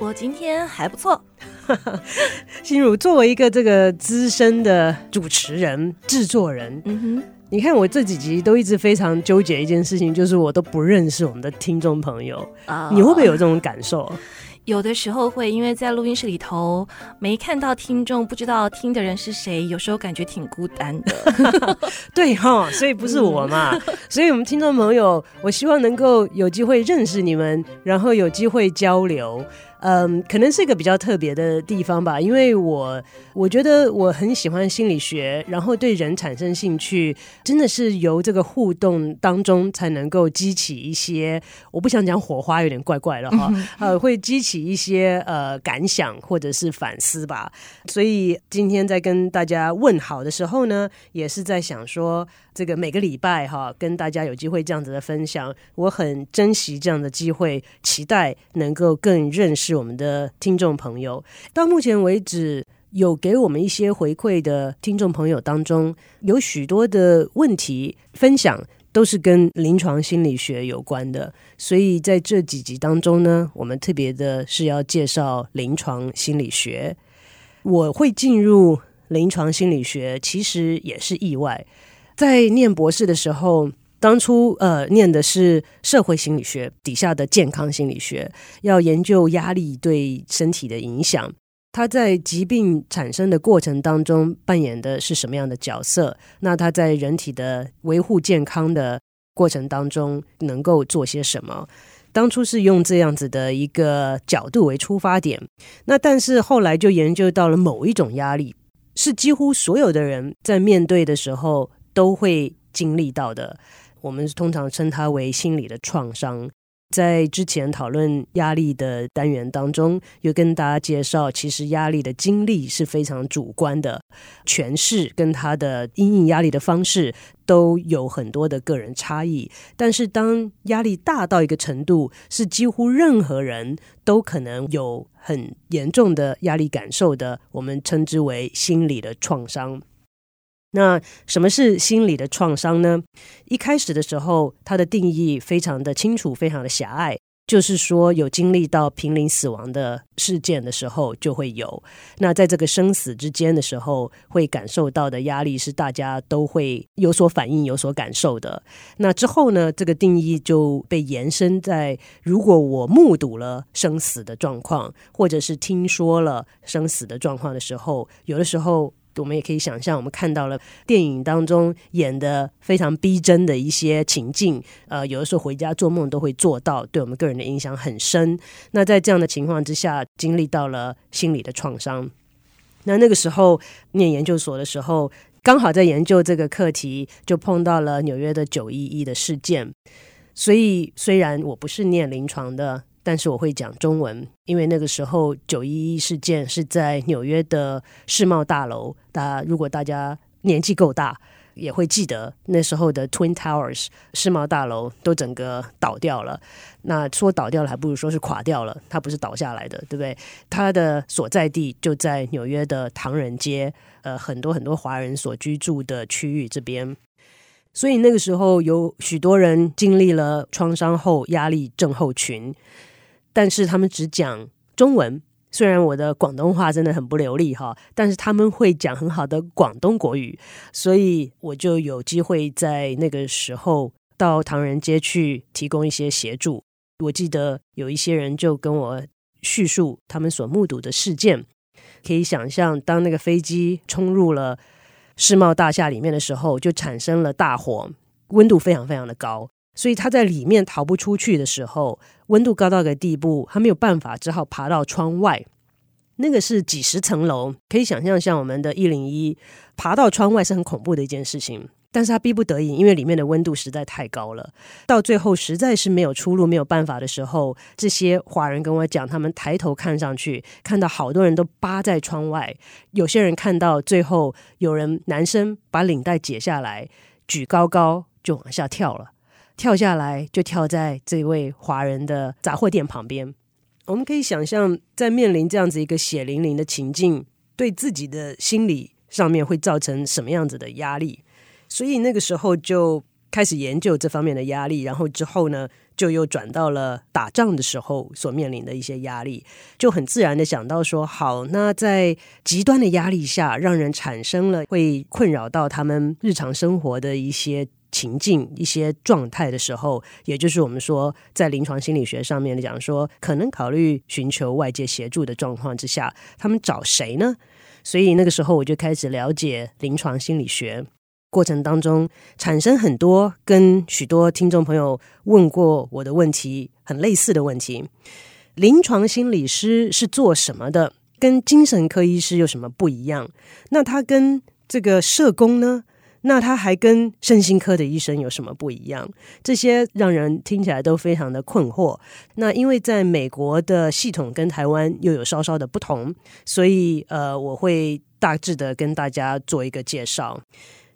我今天还不错。心如作为一个这个资深的主持人、制作人，嗯哼，你看我这几集都一直非常纠结一件事情，就是我都不认识我们的听众朋友。Uh, 你会不会有这种感受？有的时候会，因为在录音室里头没看到听众，不知道听的人是谁，有时候感觉挺孤单的。对哈，所以不是我嘛，所以我们听众朋友，我希望能够有机会认识你们，然后有机会交流。嗯，可能是一个比较特别的地方吧，因为我我觉得我很喜欢心理学，然后对人产生兴趣，真的是由这个互动当中才能够激起一些，我不想讲火花，有点怪怪的哈，呃，会激起一些呃感想或者是反思吧。所以今天在跟大家问好的时候呢，也是在想说。这个每个礼拜哈，跟大家有机会这样子的分享，我很珍惜这样的机会，期待能够更认识是我们的听众朋友。到目前为止，有给我们一些回馈的听众朋友当中，有许多的问题分享都是跟临床心理学有关的，所以在这几集当中呢，我们特别的是要介绍临床心理学。我会进入临床心理学，其实也是意外。在念博士的时候，当初呃念的是社会心理学底下的健康心理学，要研究压力对身体的影响，它在疾病产生的过程当中扮演的是什么样的角色？那它在人体的维护健康的过程当中能够做些什么？当初是用这样子的一个角度为出发点，那但是后来就研究到了某一种压力，是几乎所有的人在面对的时候。都会经历到的，我们通常称它为心理的创伤。在之前讨论压力的单元当中，有跟大家介绍，其实压力的经历是非常主观的，诠释跟他的因应压力的方式都有很多的个人差异。但是，当压力大到一个程度，是几乎任何人都可能有很严重的压力感受的，我们称之为心理的创伤。那什么是心理的创伤呢？一开始的时候，它的定义非常的清楚，非常的狭隘，就是说有经历到濒临死亡的事件的时候就会有。那在这个生死之间的时候，会感受到的压力是大家都会有所反应、有所感受的。那之后呢，这个定义就被延伸在，如果我目睹了生死的状况，或者是听说了生死的状况的时候，有的时候。我们也可以想象，我们看到了电影当中演的非常逼真的一些情境，呃，有的时候回家做梦都会做到，对我们个人的影响很深。那在这样的情况之下，经历到了心理的创伤。那那个时候念研究所的时候，刚好在研究这个课题，就碰到了纽约的九一一的事件。所以虽然我不是念临床的。但是我会讲中文，因为那个时候九一一事件是在纽约的世贸大楼。大家如果大家年纪够大，也会记得那时候的 Twin Towers 世贸大楼都整个倒掉了。那说倒掉了，还不如说是垮掉了。它不是倒下来的，对不对？它的所在地就在纽约的唐人街，呃，很多很多华人所居住的区域这边。所以那个时候有许多人经历了创伤后压力症候群。但是他们只讲中文，虽然我的广东话真的很不流利哈，但是他们会讲很好的广东国语，所以我就有机会在那个时候到唐人街去提供一些协助。我记得有一些人就跟我叙述他们所目睹的事件，可以想象，当那个飞机冲入了世贸大厦里面的时候，就产生了大火，温度非常非常的高。所以他在里面逃不出去的时候，温度高到个地步，他没有办法，只好爬到窗外。那个是几十层楼，可以想象，像我们的一零一，爬到窗外是很恐怖的一件事情。但是他逼不得已，因为里面的温度实在太高了，到最后实在是没有出路、没有办法的时候，这些华人跟我讲，他们抬头看上去，看到好多人都扒在窗外，有些人看到最后有人男生把领带解下来，举高高就往下跳了，跳下来就跳在这位华人的杂货店旁边。我们可以想象，在面临这样子一个血淋淋的情境，对自己的心理上面会造成什么样子的压力。所以那个时候就开始研究这方面的压力，然后之后呢，就又转到了打仗的时候所面临的一些压力，就很自然的想到说，好，那在极端的压力下，让人产生了会困扰到他们日常生活的一些情境、一些状态的时候，也就是我们说在临床心理学上面讲说，可能考虑寻求外界协助的状况之下，他们找谁呢？所以那个时候我就开始了解临床心理学。过程当中产生很多跟许多听众朋友问过我的问题很类似的问题：临床心理师是做什么的？跟精神科医师有什么不一样？那他跟这个社工呢？那他还跟身心科的医生有什么不一样？这些让人听起来都非常的困惑。那因为在美国的系统跟台湾又有稍稍的不同，所以呃，我会大致的跟大家做一个介绍。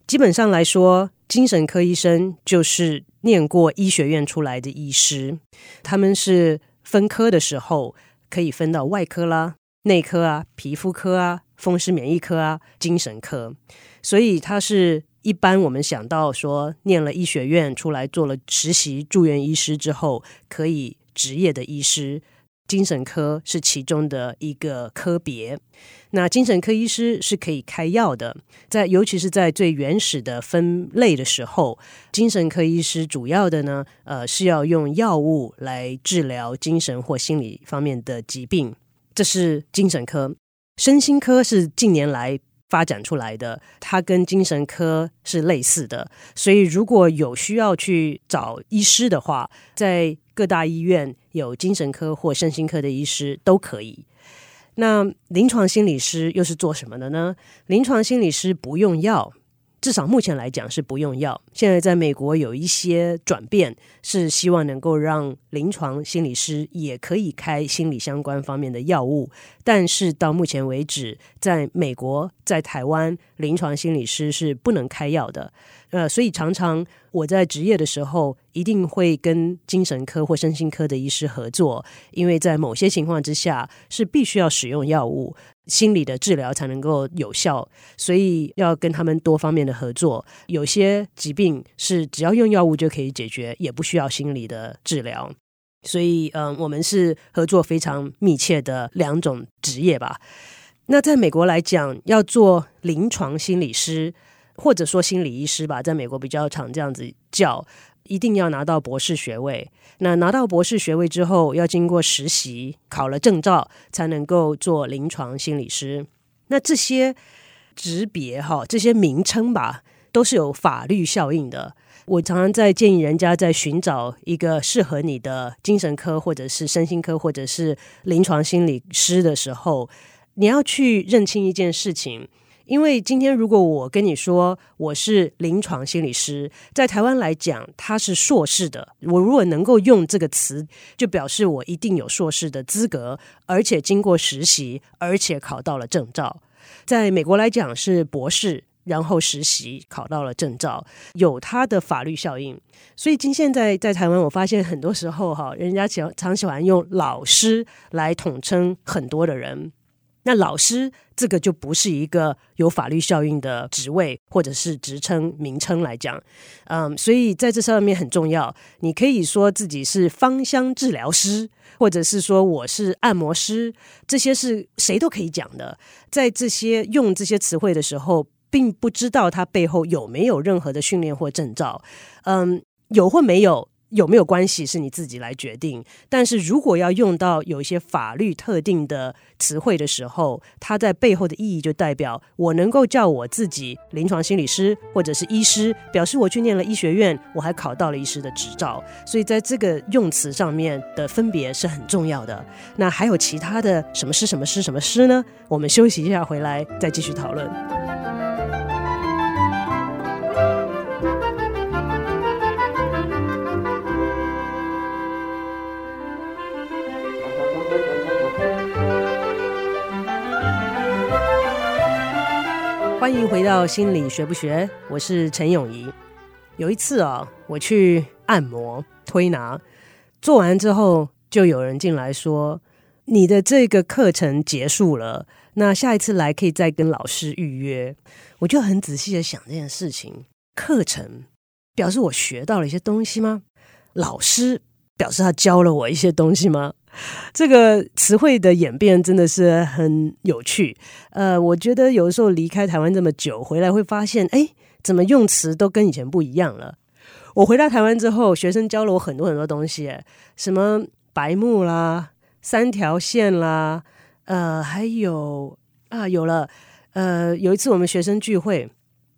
基本上来说，精神科医生就是念过医学院出来的医师，他们是分科的时候可以分到外科啦、内科啊、皮肤科啊、风湿免疫科啊、精神科，所以他是一般我们想到说念了医学院出来做了实习住院医师之后可以执业的医师。精神科是其中的一个科别，那精神科医师是可以开药的，在尤其是在最原始的分类的时候，精神科医师主要的呢，呃，是要用药物来治疗精神或心理方面的疾病，这是精神科。身心科是近年来发展出来的，它跟精神科是类似的，所以如果有需要去找医师的话，在各大医院有精神科或身心科的医师都可以。那临床心理师又是做什么的呢？临床心理师不用药。至少目前来讲是不用药。现在在美国有一些转变，是希望能够让临床心理师也可以开心理相关方面的药物。但是到目前为止，在美国、在台湾，临床心理师是不能开药的。呃，所以常常我在执业的时候，一定会跟精神科或身心科的医师合作，因为在某些情况之下是必须要使用药物。心理的治疗才能够有效，所以要跟他们多方面的合作。有些疾病是只要用药物就可以解决，也不需要心理的治疗。所以，嗯，我们是合作非常密切的两种职业吧。那在美国来讲，要做临床心理师或者说心理医师吧，在美国比较常这样子叫。一定要拿到博士学位。那拿到博士学位之后，要经过实习，考了证照，才能够做临床心理师。那这些职别哈，这些名称吧，都是有法律效应的。我常常在建议人家在寻找一个适合你的精神科，或者是身心科，或者是临床心理师的时候，你要去认清一件事情。因为今天如果我跟你说我是临床心理师，在台湾来讲他是硕士的，我如果能够用这个词，就表示我一定有硕士的资格，而且经过实习，而且考到了证照。在美国来讲是博士，然后实习考到了证照，有它的法律效应。所以今现在在台湾，我发现很多时候哈，人家常常喜欢用老师来统称很多的人。那老师这个就不是一个有法律效应的职位或者是职称名称来讲，嗯，所以在这上面很重要。你可以说自己是芳香治疗师，或者是说我是按摩师，这些是谁都可以讲的。在这些用这些词汇的时候，并不知道它背后有没有任何的训练或证照，嗯，有或没有。有没有关系是你自己来决定，但是如果要用到有一些法律特定的词汇的时候，它在背后的意义就代表我能够叫我自己临床心理师或者是医师，表示我去念了医学院，我还考到了医师的执照，所以在这个用词上面的分别是很重要的。那还有其他的什么师什么师什么师呢？我们休息一下，回来再继续讨论。欢迎回到心理学不学，我是陈永仪。有一次啊，我去按摩推拿，做完之后，就有人进来说：“你的这个课程结束了，那下一次来可以再跟老师预约。”我就很仔细的想这件事情：课程表示我学到了一些东西吗？老师表示他教了我一些东西吗？这个词汇的演变真的是很有趣。呃，我觉得有时候离开台湾这么久，回来会发现，哎，怎么用词都跟以前不一样了。我回到台湾之后，学生教了我很多很多东西，什么白目啦、三条线啦，呃，还有啊，有了，呃，有一次我们学生聚会，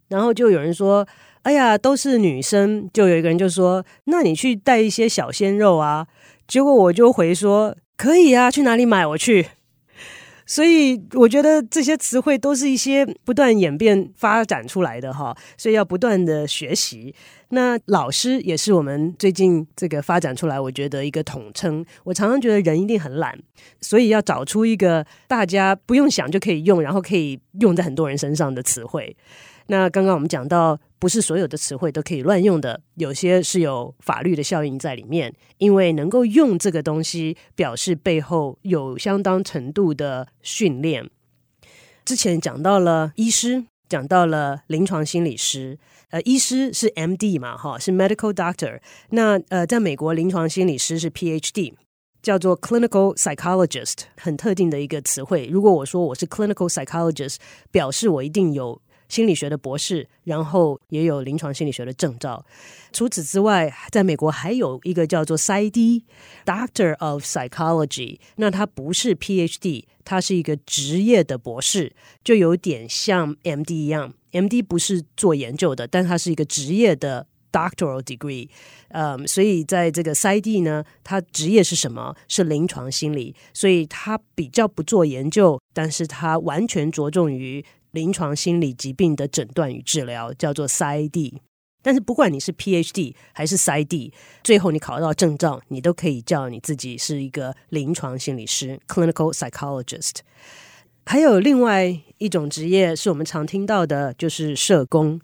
然后就有人说：“哎呀，都是女生。”就有一个人就说：“那你去带一些小鲜肉啊。”结果我就回说：“可以啊，去哪里买？我去。”所以我觉得这些词汇都是一些不断演变发展出来的哈，所以要不断的学习。那老师也是我们最近这个发展出来，我觉得一个统称。我常常觉得人一定很懒，所以要找出一个大家不用想就可以用，然后可以用在很多人身上的词汇。那刚刚我们讲到，不是所有的词汇都可以乱用的，有些是有法律的效应在里面。因为能够用这个东西，表示背后有相当程度的训练。之前讲到了医师，讲到了临床心理师。呃，医师是 MD 嘛，哈，是 Medical Doctor。那呃，在美国，临床心理师是 PhD，叫做 Clinical Psychologist，很特定的一个词汇。如果我说我是 Clinical Psychologist，表示我一定有。心理学的博士，然后也有临床心理学的证照。除此之外，在美国还有一个叫做 PsyD，Doctor of Psychology。那他不是 PhD，他是一个职业的博士，就有点像 MD 一样。MD 不是做研究的，但他是一个职业的 Doctoral Degree。嗯，所以在这个 PsyD 呢，他职业是什么？是临床心理，所以他比较不做研究，但是他完全着重于。临床心理疾病的诊断与治疗叫做 PsyD，但是不管你是 PhD 还是 PsyD，最后你考到证照，你都可以叫你自己是一个临床心理师 （Clinical Psychologist）。还有另外一种职业是我们常听到的，就是社工。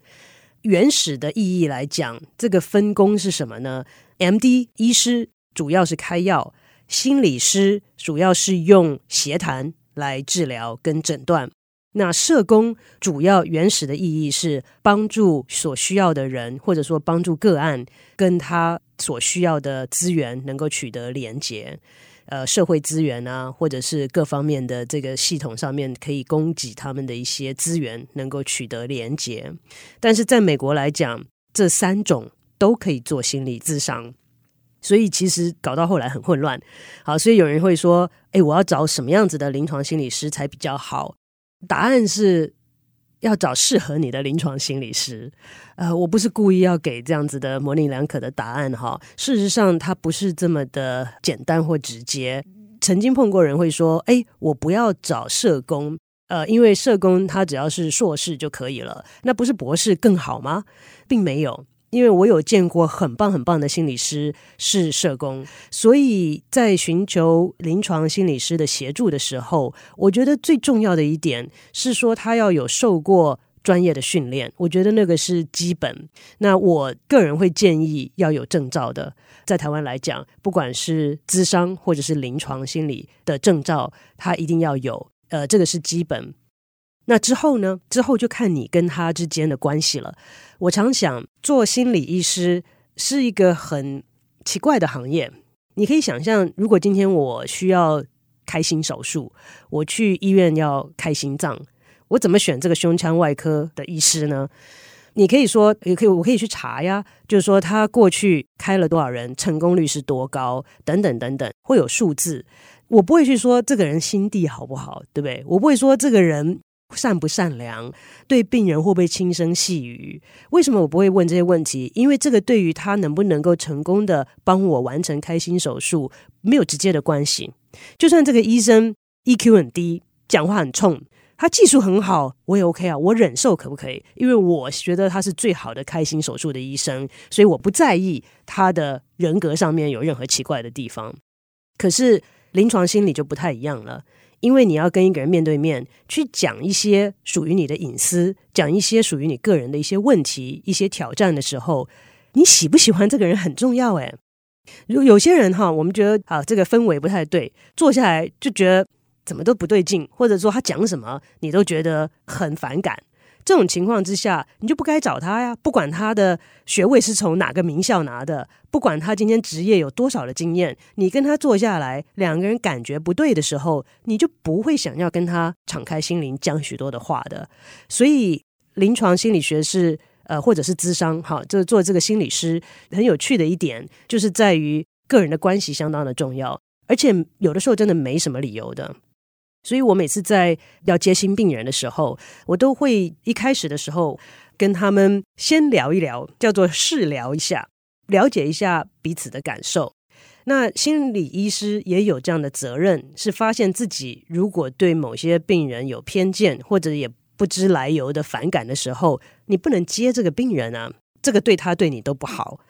原始的意义来讲，这个分工是什么呢？MD 医师主要是开药，心理师主要是用协谈来治疗跟诊断。那社工主要原始的意义是帮助所需要的人，或者说帮助个案跟他所需要的资源能够取得连结，呃，社会资源啊，或者是各方面的这个系统上面可以供给他们的一些资源能够取得连结。但是在美国来讲，这三种都可以做心理咨商，所以其实搞到后来很混乱。好，所以有人会说，诶，我要找什么样子的临床心理师才比较好？答案是要找适合你的临床心理师。呃，我不是故意要给这样子的模棱两可的答案哈。事实上，它不是这么的简单或直接。曾经碰过人会说：“哎，我不要找社工，呃，因为社工他只要是硕士就可以了，那不是博士更好吗？”并没有。因为我有见过很棒很棒的心理师是社工，所以在寻求临床心理师的协助的时候，我觉得最重要的一点是说他要有受过专业的训练，我觉得那个是基本。那我个人会建议要有证照的，在台湾来讲，不管是咨商或者是临床心理的证照，他一定要有，呃，这个是基本。那之后呢？之后就看你跟他之间的关系了。我常想，做心理医师是一个很奇怪的行业。你可以想象，如果今天我需要开心手术，我去医院要开心脏，我怎么选这个胸腔外科的医师呢？你可以说，也可以，我可以去查呀，就是说他过去开了多少人，成功率是多高，等等等等，会有数字。我不会去说这个人心地好不好，对不对？我不会说这个人。善不善良，对病人会不会轻声细语？为什么我不会问这些问题？因为这个对于他能不能够成功的帮我完成开心手术没有直接的关系。就算这个医生 EQ 很低，讲话很冲，他技术很好，我也 OK 啊，我忍受可不可以？因为我觉得他是最好的开心手术的医生，所以我不在意他的人格上面有任何奇怪的地方。可是临床心理就不太一样了。因为你要跟一个人面对面去讲一些属于你的隐私，讲一些属于你个人的一些问题、一些挑战的时候，你喜不喜欢这个人很重要。诶，有有些人哈，我们觉得啊，这个氛围不太对，坐下来就觉得怎么都不对劲，或者说他讲什么你都觉得很反感。这种情况之下，你就不该找他呀。不管他的学位是从哪个名校拿的，不管他今天职业有多少的经验，你跟他坐下来，两个人感觉不对的时候，你就不会想要跟他敞开心灵讲许多的话的。所以，临床心理学是呃，或者是咨商，哈，就是做这个心理师很有趣的一点，就是在于个人的关系相当的重要，而且有的时候真的没什么理由的。所以我每次在要接新病人的时候，我都会一开始的时候跟他们先聊一聊，叫做试聊一下，了解一下彼此的感受。那心理医师也有这样的责任，是发现自己如果对某些病人有偏见，或者也不知来由的反感的时候，你不能接这个病人啊，这个对他对你都不好。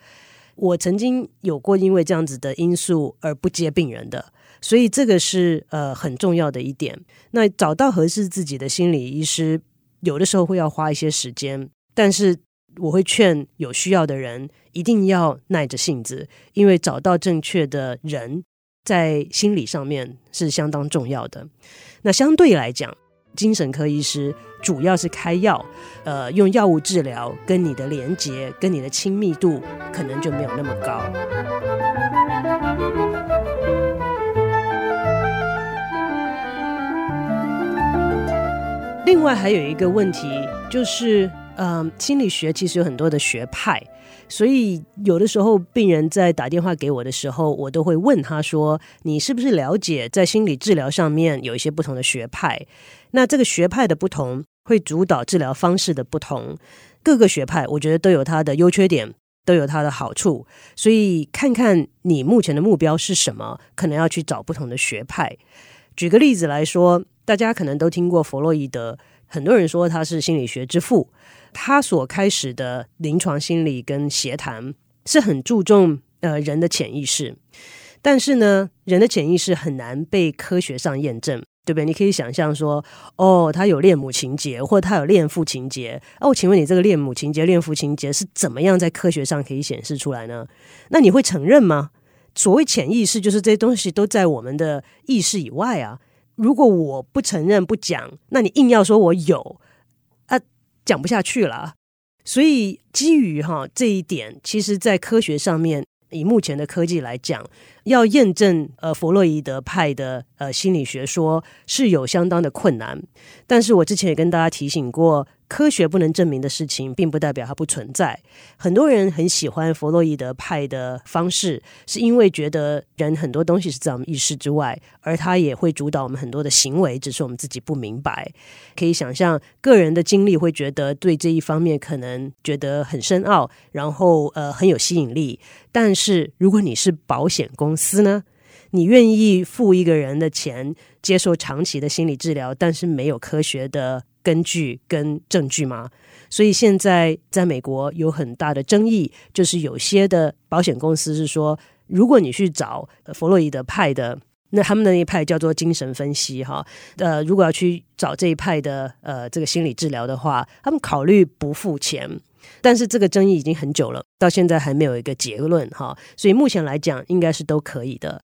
我曾经有过因为这样子的因素而不接病人的。所以这个是呃很重要的一点。那找到合适自己的心理医师，有的时候会要花一些时间，但是我会劝有需要的人一定要耐着性子，因为找到正确的人在心理上面是相当重要的。那相对来讲，精神科医师主要是开药，呃，用药物治疗，跟你的连接、跟你的亲密度可能就没有那么高。另外还有一个问题，就是，嗯、心理学其实有很多的学派，所以有的时候病人在打电话给我的时候，我都会问他说：“你是不是了解在心理治疗上面有一些不同的学派？那这个学派的不同，会主导治疗方式的不同。各个学派，我觉得都有它的优缺点，都有它的好处。所以看看你目前的目标是什么，可能要去找不同的学派。举个例子来说。”大家可能都听过弗洛伊德，很多人说他是心理学之父。他所开始的临床心理跟协谈是很注重呃人的潜意识，但是呢，人的潜意识很难被科学上验证，对不对？你可以想象说，哦，他有恋母情结，或他有恋父情结。哦，请问你这个恋母情结、恋父情结是怎么样在科学上可以显示出来呢？那你会承认吗？所谓潜意识，就是这些东西都在我们的意识以外啊。如果我不承认不讲，那你硬要说我有啊，讲不下去了。所以基于哈这一点，其实在科学上面，以目前的科技来讲，要验证呃弗洛伊德派的呃心理学说是有相当的困难。但是我之前也跟大家提醒过。科学不能证明的事情，并不代表它不存在。很多人很喜欢弗洛伊德派的方式，是因为觉得人很多东西是在我们意识之外，而他也会主导我们很多的行为，只是我们自己不明白。可以想象，个人的经历会觉得对这一方面可能觉得很深奥，然后呃很有吸引力。但是如果你是保险公公司呢？你愿意付一个人的钱接受长期的心理治疗，但是没有科学的根据跟证据吗？所以现在在美国有很大的争议，就是有些的保险公司是说，如果你去找弗洛伊德派的，那他们的那一派叫做精神分析，哈，呃，如果要去找这一派的呃这个心理治疗的话，他们考虑不付钱。但是这个争议已经很久了，到现在还没有一个结论，哈，所以目前来讲应该是都可以的。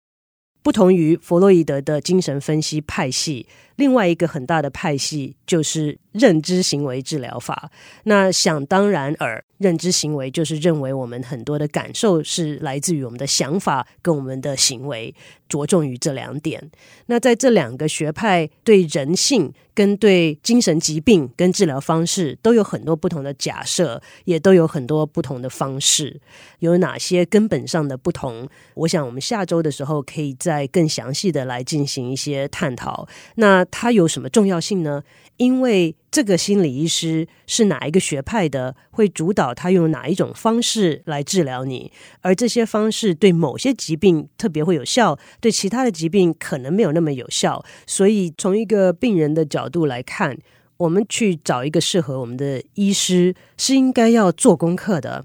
不同于弗洛伊德的精神分析派系，另外一个很大的派系就是认知行为治疗法。那想当然耳，认知行为就是认为我们很多的感受是来自于我们的想法跟我们的行为，着重于这两点。那在这两个学派对人性跟对精神疾病跟治疗方式都有很多不同的假设，也都有很多不同的方式。有哪些根本上的不同？我想我们下周的时候可以再更详细的来进行一些探讨。那它有什么重要性呢？因为这个心理医师是哪一个学派的，会主导他用哪一种方式来治疗你，而这些方式对某些疾病特别会有效，对其他的疾病可能没有那么有效。所以从一个病人的角度来看，我们去找一个适合我们的医师是应该要做功课的。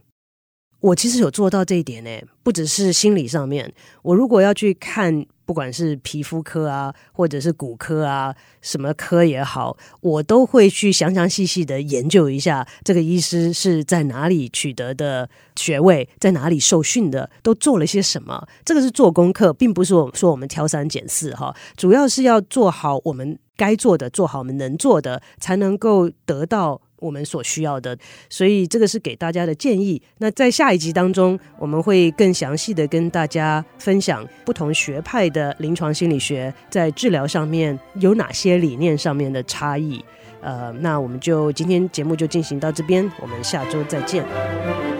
我其实有做到这一点呢，不只是心理上面，我如果要去看。不管是皮肤科啊，或者是骨科啊，什么科也好，我都会去详详细细的研究一下这个医师是在哪里取得的学位，在哪里受训的，都做了些什么。这个是做功课，并不是我说我们挑三拣四哈，主要是要做好我们该做的，做好我们能做的，才能够得到。我们所需要的，所以这个是给大家的建议。那在下一集当中，我们会更详细的跟大家分享不同学派的临床心理学在治疗上面有哪些理念上面的差异。呃，那我们就今天节目就进行到这边，我们下周再见。